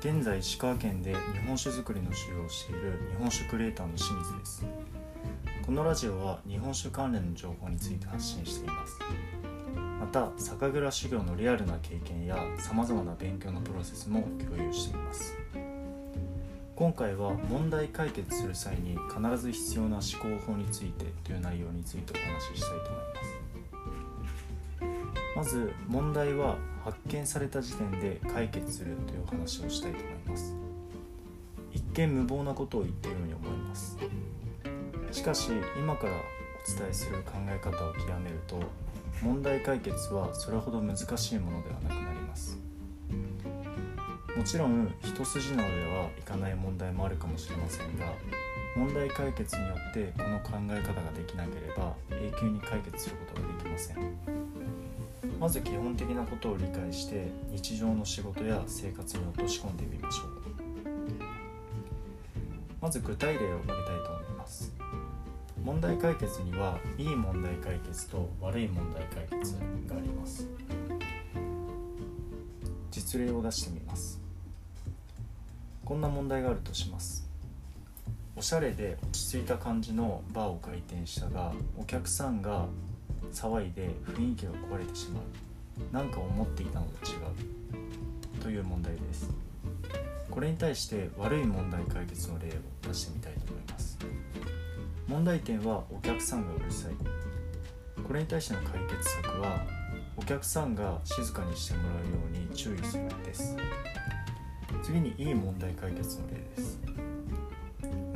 現在石川県で日本酒造りの修行をしている日本酒クリエイターの清水です。このラジオは日本酒関連の情報について発信しています。また酒蔵修行のリアルな経験やさまざまな勉強のプロセスも共有しています。今回は問題解決する際に必ず必要な思考法についてという内容についてお話ししたいと思います。まず問題は発見された時点で解決するという話をしたいと思います。一見無謀なことを言っているように思います。しかし今からお伝えする考え方を極めると問題解決はそれほど難しいものではなくなります。もちろん一筋縄ではいかない問題もあるかもしれませんが問題解決によってこの考え方ができなければ永久に解決することができません。まず基本的なことを理解して日常の仕事や生活に落とし込んでみましょう。まず具体例を挙げたいと思います。問題解決にはいい問題解決と悪い問題解決があります。実例を出してみます。こんな問題があるとします。おしゃれで落ち着いた感じのバーを開店したがお客さんが騒いで雰囲気が壊れてしまう。なんか思っていたのと違う。という問題です。これに対して悪い問題解決の例を出してみたいと思います。問題点はお客さんがうるさい。これに対しての解決策はお客さんが静かにしてもらうように注意するです。次にいい問題解決の例です。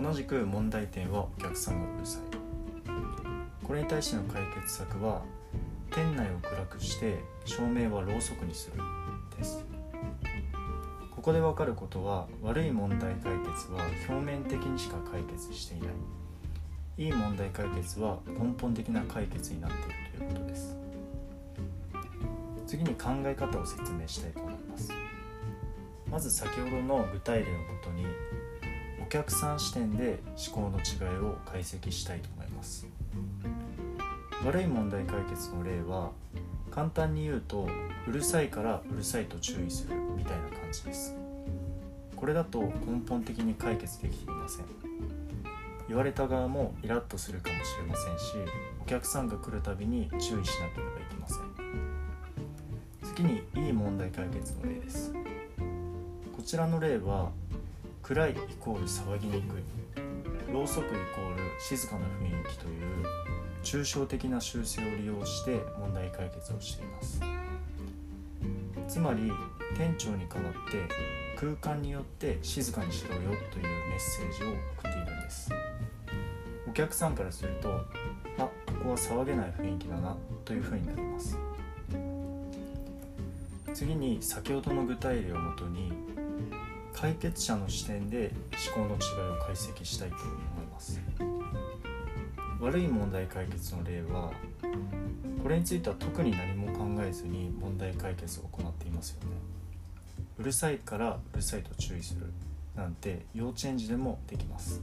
同じく問題点はお客さんがうるさい。これに対しての解決策は店内を暗くして照明はろうそくにするです。ここでわかることは悪い問題解決は表面的にしか解決していない。いい問題解決は根本的な解決になっているということです。次に考え方を説明したいと思います。まず先ほどの具体例をもとにお客さん視点で思考の違いを解析したいと思います。悪い問題解決の例は簡単に言うとうるさいからうるさいと注意するみたいな感じです。これだと根本的に解決できていません。言われた側もイラッとするかもしれませんしお客さんが来るたびに注意しなければいけません。次にいい問題解決の例です。こちらの例は暗いイコール騒ぎにくい。ろうそくイコール静かな雰囲気という抽象的な修正を利用して問題解決をしています。つまり店長に代わって空間によって静かにしろよというメッセージを送っているんです。お客さんからするとあここは騒げない雰囲気だなというふうになります。次に先ほどの具体例をもとに解決者の視点で思考の違いを解析したいと思います。悪い問題解決の例はこれについては特に何も考えずに問題解決を行っていますよね。うるさいからうるさいと注意するなんて幼稚園児でもできます。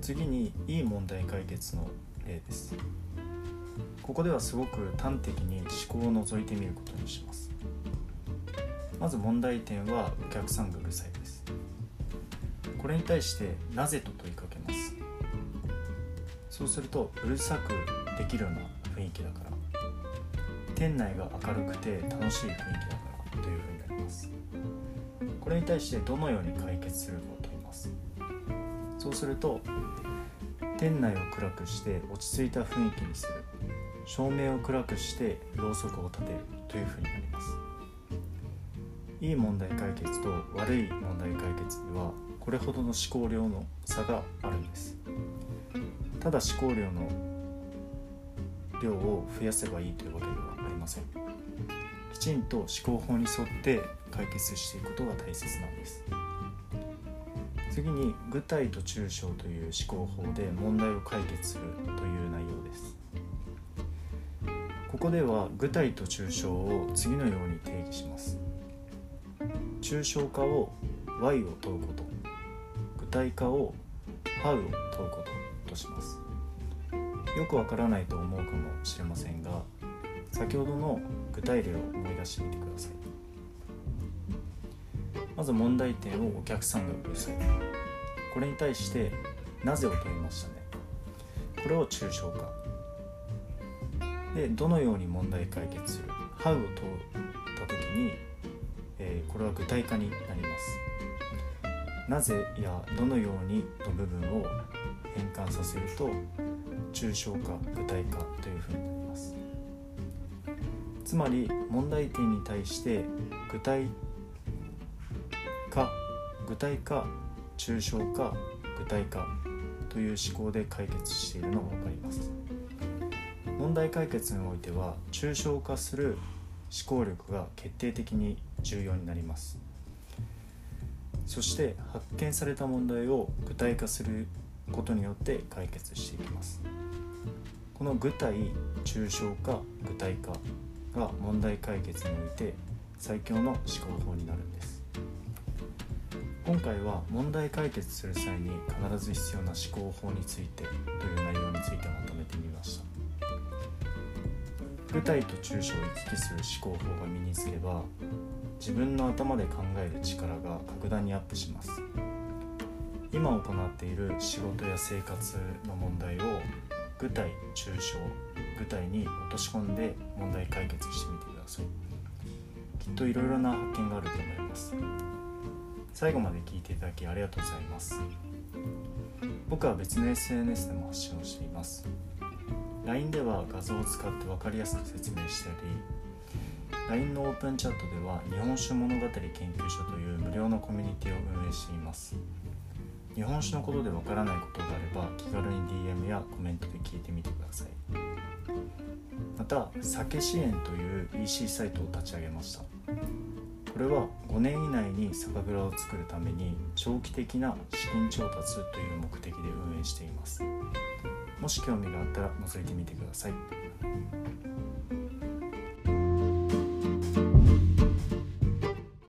次にいい問題解決の例です。ここではすごく端的に思考を覗いてみることにします。まず問題点はお客さんがうるさいです。これに対してなぜと問いかそうするとうるさくできるような雰囲気だから店内が明るくて楽しい雰囲気だからというふうになります。これに対してどのように解決するかを問います？そうすると店内を暗くして落ち着いた雰囲気にする。照明を暗くしてろうそくを立てるというふうになります。いい問題解決と悪い問題解決にはこれほどの思考量の差があるんです。ただ思考量の量を増やせばいいというわけではありません。きちんと思考法に沿って解決していくことが大切なんです。次に具体と抽象という思考法で問題を解決するという内容です。ここでは具体と抽象を次のように定義します。抽象化を Y を問うこと。具体化を How を問うこと。とします。よくわからないと思うかもしれませんが先ほどの具体例を思い出してみてください。まず問題点をお客さんがうるさいこれに対してなぜを問いましたね？これを抽象化。でどのように問題解決する？How を問った時に、えー、これは具体化になります。なぜやどのようにの部分を変換させると抽象化具体化というふうになります。つまり問題点に対して具体化具体化抽象化具体化という思考で解決しているのが分かります。問題解決においては抽象化する思考力が決定的に重要になります。そして発見された問題を具体化することによって解決していきます。この具体抽象化具体化が問題解決において最強の思考法になるんです。今回は問題解決する際に必ず必要な思考法についてという内容についてまとめてみました。具体と抽象を行き来する思考法が身につけば自分の頭で考える力が格段にアップします。今行っている仕事や生活の問題を具体抽象具体に落とし込んで問題解決してみてください。きっといろいろな発見があると思います。最後まで聞いていただきありがとうございます。僕は別の SNS でも発信をしています。LINE では画像を使って分かりやすく説明したり LINE のオープンチャットでは日本酒物語研究所という無料のコミュニティを運営しています。日本酒のことでわからないことがあれば気軽に DM やコメントで聞いてみてください。また酒支援という EC サイトを立ち上げました。これは5年以内に酒蔵を作るために長期的な資金調達という目的で運営しています。もし興味があったら覗いてみてください。